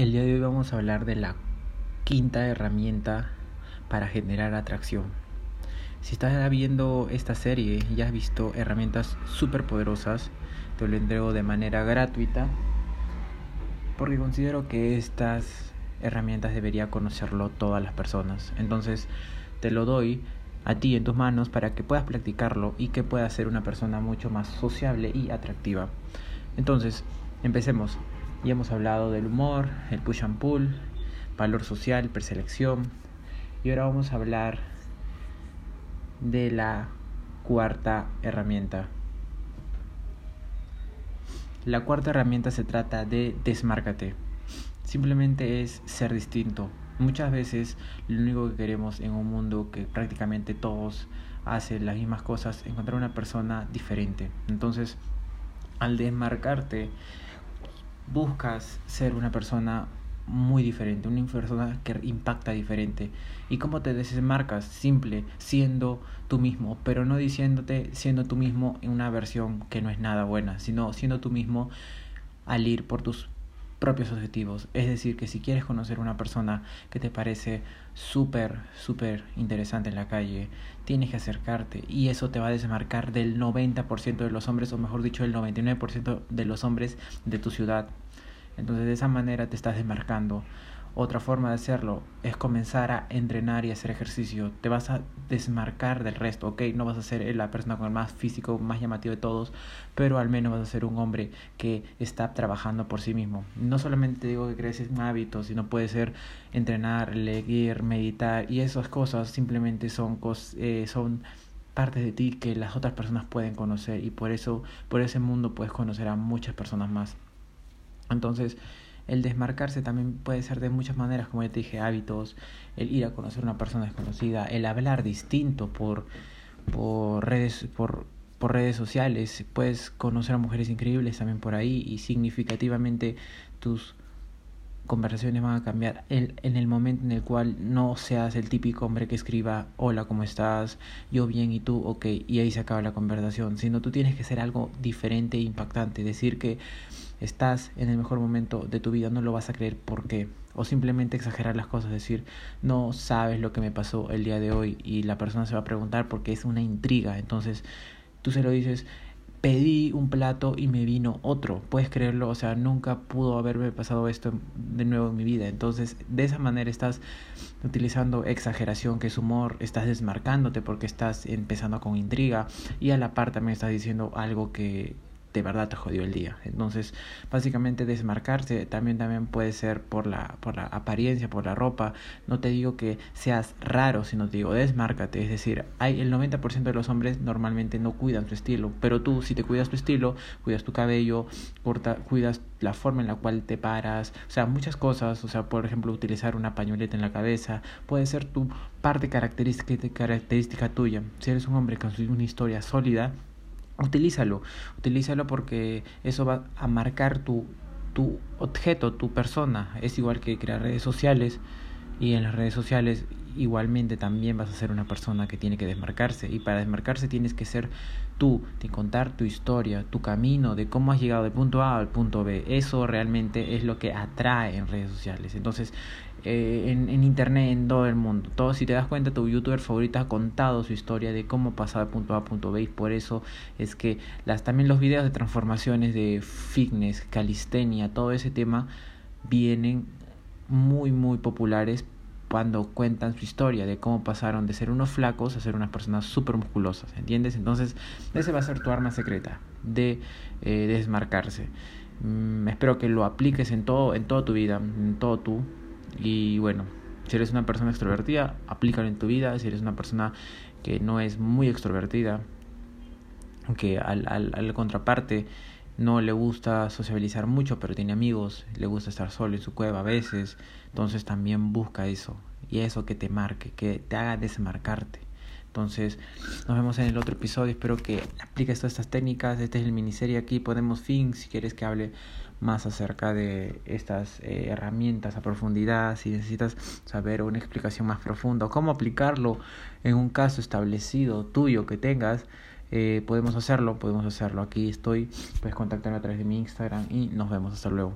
El día de hoy vamos a hablar de la quinta herramienta para generar atracción. Si estás viendo esta serie y has visto herramientas súper poderosas, te lo entrego de manera gratuita porque considero que estas herramientas debería conocerlo todas las personas. Entonces te lo doy a ti en tus manos para que puedas practicarlo y que puedas ser una persona mucho más sociable y atractiva. Entonces, empecemos. Ya hemos hablado del humor, el push and pull, valor social, preselección. Y ahora vamos a hablar de la cuarta herramienta. La cuarta herramienta se trata de desmárcate. Simplemente es ser distinto. Muchas veces lo único que queremos en un mundo que prácticamente todos hacen las mismas cosas, encontrar una persona diferente. Entonces, al desmarcarte, buscas ser una persona muy diferente, una persona que impacta diferente. ¿Y cómo te desmarcas? Simple, siendo tú mismo, pero no diciéndote siendo tú mismo en una versión que no es nada buena, sino siendo tú mismo al ir por tus propios objetivos. Es decir, que si quieres conocer una persona que te parece súper, súper interesante en la calle, tienes que acercarte y eso te va a desmarcar del 90% de los hombres, o mejor dicho, del 99% de los hombres de tu ciudad. Entonces de esa manera te estás desmarcando. Otra forma de hacerlo es comenzar a entrenar y hacer ejercicio. Te vas a desmarcar del resto, ¿ok? No vas a ser la persona con el más físico, más llamativo de todos, pero al menos vas a ser un hombre que está trabajando por sí mismo. No solamente digo que crees un hábito, sino puede ser entrenar, leer, meditar y esas cosas simplemente son, eh, son partes de ti que las otras personas pueden conocer y por eso, por ese mundo puedes conocer a muchas personas más. Entonces, el desmarcarse también puede ser de muchas maneras, como ya te dije, hábitos, el ir a conocer a una persona desconocida, el hablar distinto por, por redes, por, por redes sociales, puedes conocer a mujeres increíbles también por ahí y significativamente tus conversaciones van a cambiar. En, en el momento en el cual no seas el típico hombre que escriba hola, ¿cómo estás? Yo bien y tú, ok, y ahí se acaba la conversación, sino tú tienes que ser algo diferente e impactante, decir que estás en el mejor momento de tu vida, no lo vas a creer por qué. O simplemente exagerar las cosas, decir, no sabes lo que me pasó el día de hoy y la persona se va a preguntar porque es una intriga. Entonces tú se lo dices, pedí un plato y me vino otro. Puedes creerlo, o sea, nunca pudo haberme pasado esto de nuevo en mi vida. Entonces, de esa manera estás utilizando exageración, que es humor, estás desmarcándote porque estás empezando con intriga y a la par también estás diciendo algo que de verdad te jodió el día. Entonces, básicamente desmarcarse también también puede ser por la por la apariencia, por la ropa. No te digo que seas raro, sino te digo desmárcate, es decir, hay el 90% de los hombres normalmente no cuidan su estilo, pero tú si te cuidas tu estilo, cuidas tu cabello, corta, cuidas la forma en la cual te paras, o sea, muchas cosas, o sea, por ejemplo, utilizar una pañoleta en la cabeza, puede ser tu parte característica característica tuya. Si eres un hombre con una historia sólida, utilízalo, utilízalo porque eso va a marcar tu, tu objeto, tu persona. Es igual que crear redes sociales y en las redes sociales igualmente también vas a ser una persona que tiene que desmarcarse y para desmarcarse tienes que ser tú, de contar tu historia, tu camino, de cómo has llegado del punto A al punto B. Eso realmente es lo que atrae en redes sociales. Entonces, eh, en, en, internet, en todo el mundo. Todo, si te das cuenta, tu youtuber favorito ha contado su historia de cómo pasar de punto A a punto B y por eso es que las, también los videos de transformaciones de fitness, calistenia, todo ese tema vienen muy muy populares cuando cuentan su historia de cómo pasaron de ser unos flacos a ser unas personas súper musculosas, ¿entiendes? Entonces, ese va a ser tu arma secreta de eh, desmarcarse. Mm, espero que lo apliques en todo, en toda tu vida, en todo tú. Y bueno, si eres una persona extrovertida, aplícalo en tu vida. Si eres una persona que no es muy extrovertida, que al, al, al contraparte no le gusta sociabilizar mucho, pero tiene amigos, le gusta estar solo en su cueva a veces, entonces también busca eso, y eso que te marque, que te haga desmarcarte. Entonces, nos vemos en el otro episodio. Espero que apliques todas estas técnicas. Este es el miniserie aquí. Podemos fin si quieres que hable más acerca de estas eh, herramientas a profundidad. Si necesitas saber una explicación más profunda o cómo aplicarlo en un caso establecido tuyo que tengas eh, podemos hacerlo, podemos hacerlo. Aquí estoy, puedes contactarme a través de mi Instagram y nos vemos. Hasta luego.